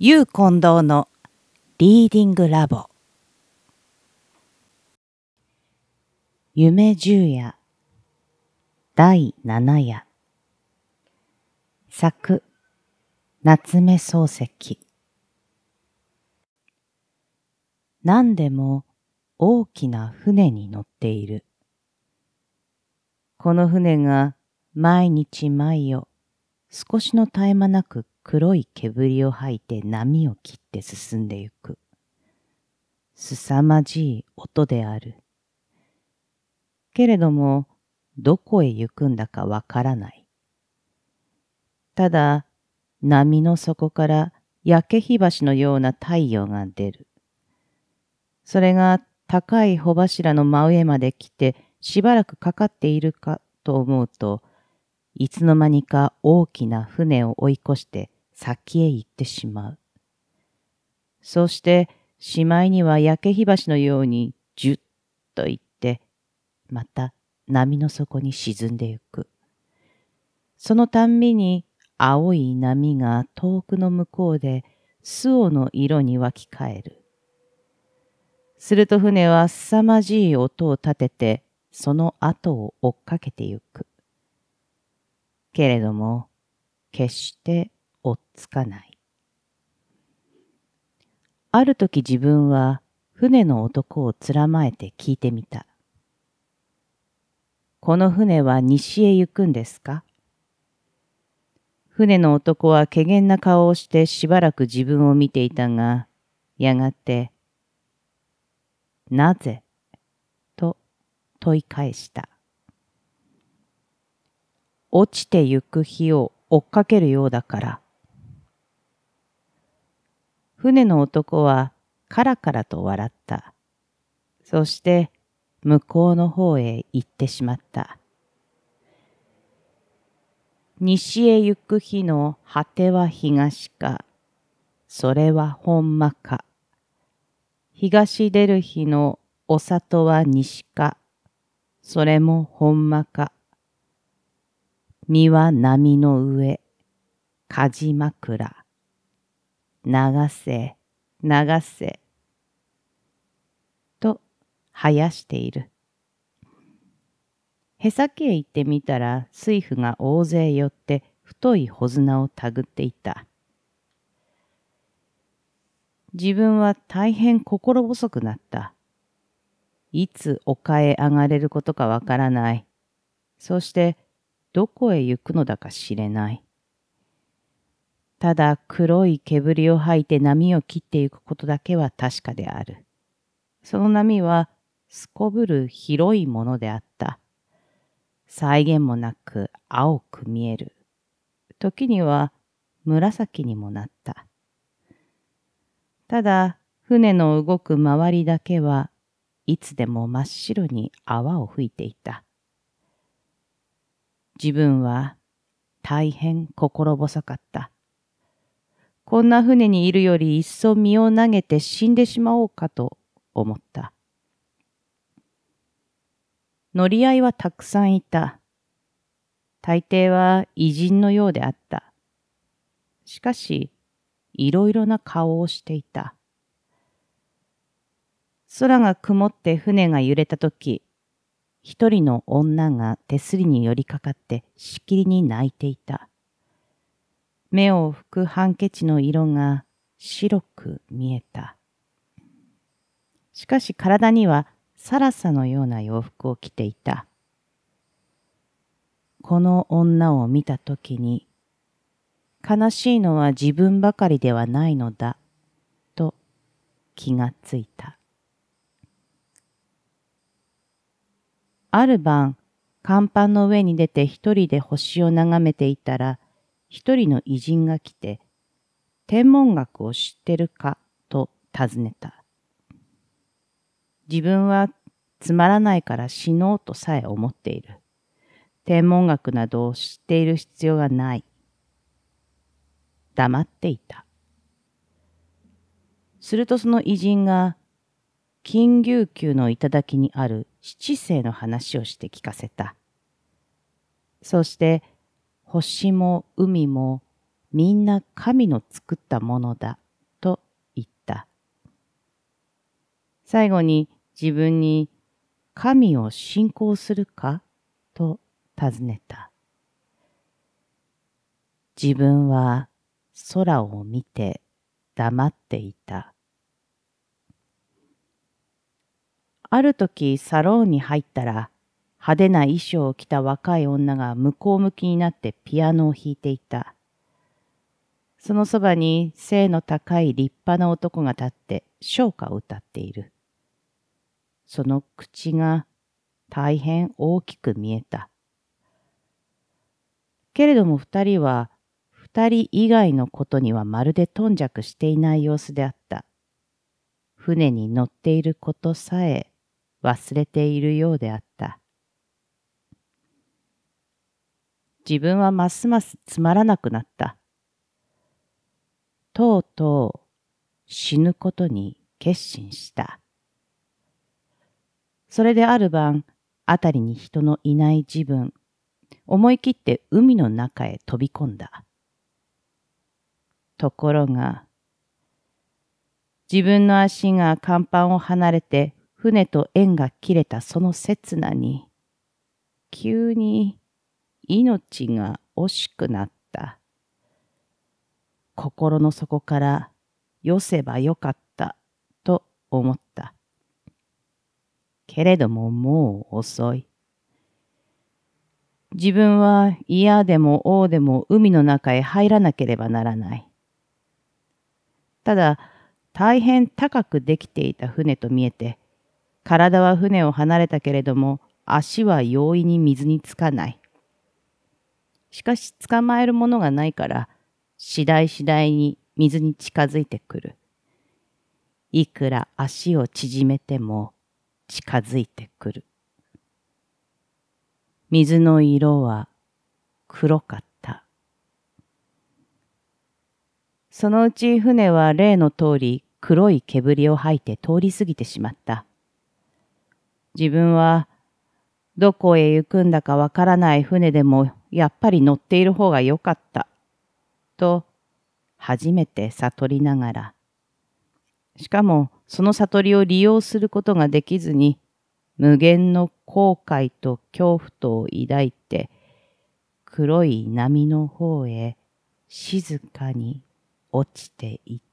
ゆう近藤のリーディングラボ。夢十夜。第七夜。作。夏目漱石。何でも大きな船に乗っている。この船が毎日毎夜少しの絶え間なく黒い煙を吐いて波を切って進んでゆく。すさまじい音である。けれども、どこへ行くんだかわからない。ただ、波の底から焼け火箸のような太陽が出る。それが高い帆柱の真上まで来てしばらくかかっているかと思うと、いつの間にか大きな船を追い越して先へ行ってしまう。そうしてしまいには焼け火箸のようにじゅっと行って、また波の底に沈んでゆく。そのたんびに青い波が遠くの向こうで巣オの色に湧き返る。すると船は凄まじい音を立てて、その後を追っかけてゆく。けれども、決して追っつかない。ある時自分は船の男をつらまえて聞いてみた。この船は西へ行くんですか？船の男は怪げな顔をしてしばらく自分を見ていたが、やがて、なぜ？と問い返した。落ちてゆく日を追っかけるようだから。船の男はカラカラと笑った。そして向こうの方へ行ってしまった。西へ行く日の果ては東か、それはほんまか。東出る日のお里は西か、それもほんまか。身は波の上、梶枕。流せ、流せ。と、生やしている。へさきへ行ってみたら、水夫が大勢寄って太い穂綱をたぐっていた。自分は大変心細くなった。いつ丘へ上がれることかわからない。そしてどこへ行くのだか知れない。ただ黒い煙を吐いて波を切っていくことだけは確かである。その波はすこぶる広いものであった。再現もなく青く見える。時には紫にもなった。ただ、船の動く周りだけはいつでも真っ白に泡を吹いていた。自分は大変心細かった。こんな船にいるよりいっそ身を投げて死んでしまおうかと思った。乗り合いはたくさんいた。大抵は偉人のようであった。しかし、いろいろな顔をしていた。空が曇って船が揺れたとき、一人の女が手すりに寄りかかってしきりに泣いていた。目を拭くハンケチの色が白く見えた。しかし体にはサラサのような洋服を着ていた。この女を見たときに悲しいのは自分ばかりではないのだ、と気がついた。ある晩、甲板の上に出て一人で星を眺めていたら、一人の偉人が来て、天文学を知ってるかと尋ねた。自分はつまらないから死のうとさえ思っている。天文学などを知っている必要がない。黙っていた。するとその偉人が、金牛宮の頂にある七星の話をして聞かせた。そして、星も海もみんな神の作ったものだと言った。最後に自分に神を信仰するかと尋ねた。自分は空を見て黙っていた。ある時サロンに入ったら派手な衣装を着た若い女が向こう向きになってピアノを弾いていた。そのそばに背の高い立派な男が立って唱歌を歌っている。その口が大変大きく見えた。けれども二人は二人以外のことにはまるで頓着していない様子であった。船に乗っていることさえ忘れているようであった。自分はますますつまらなくなった。とうとう死ぬことに決心した。それである晩、あたりに人のいない自分、思い切って海の中へ飛び込んだ。ところが、自分の足が甲板を離れて船と縁が切れたその刹那に、急に命が惜しくなった。心の底からよせばよかったと思った。けれどももう遅い。自分は嫌でも王でも海の中へ入らなければならない。ただ、大変高くできていた船と見えて、体は船を離れたけれども、足は容易に水につかない。しかし捕まえるものがないから、次第次第に水に近づいてくる。いくら足を縮めても近づいてくる。水の色は黒かった。そのうち船は例の通り黒い煙を吐いて通り過ぎてしまった。自分はどこへ行くんだかわからない船でもやっぱり乗っている方がよかった。と初めて悟りながら。しかもその悟りを利用することができずに無限の後悔と恐怖とを抱いて黒い波の方へ静かに落ちていった。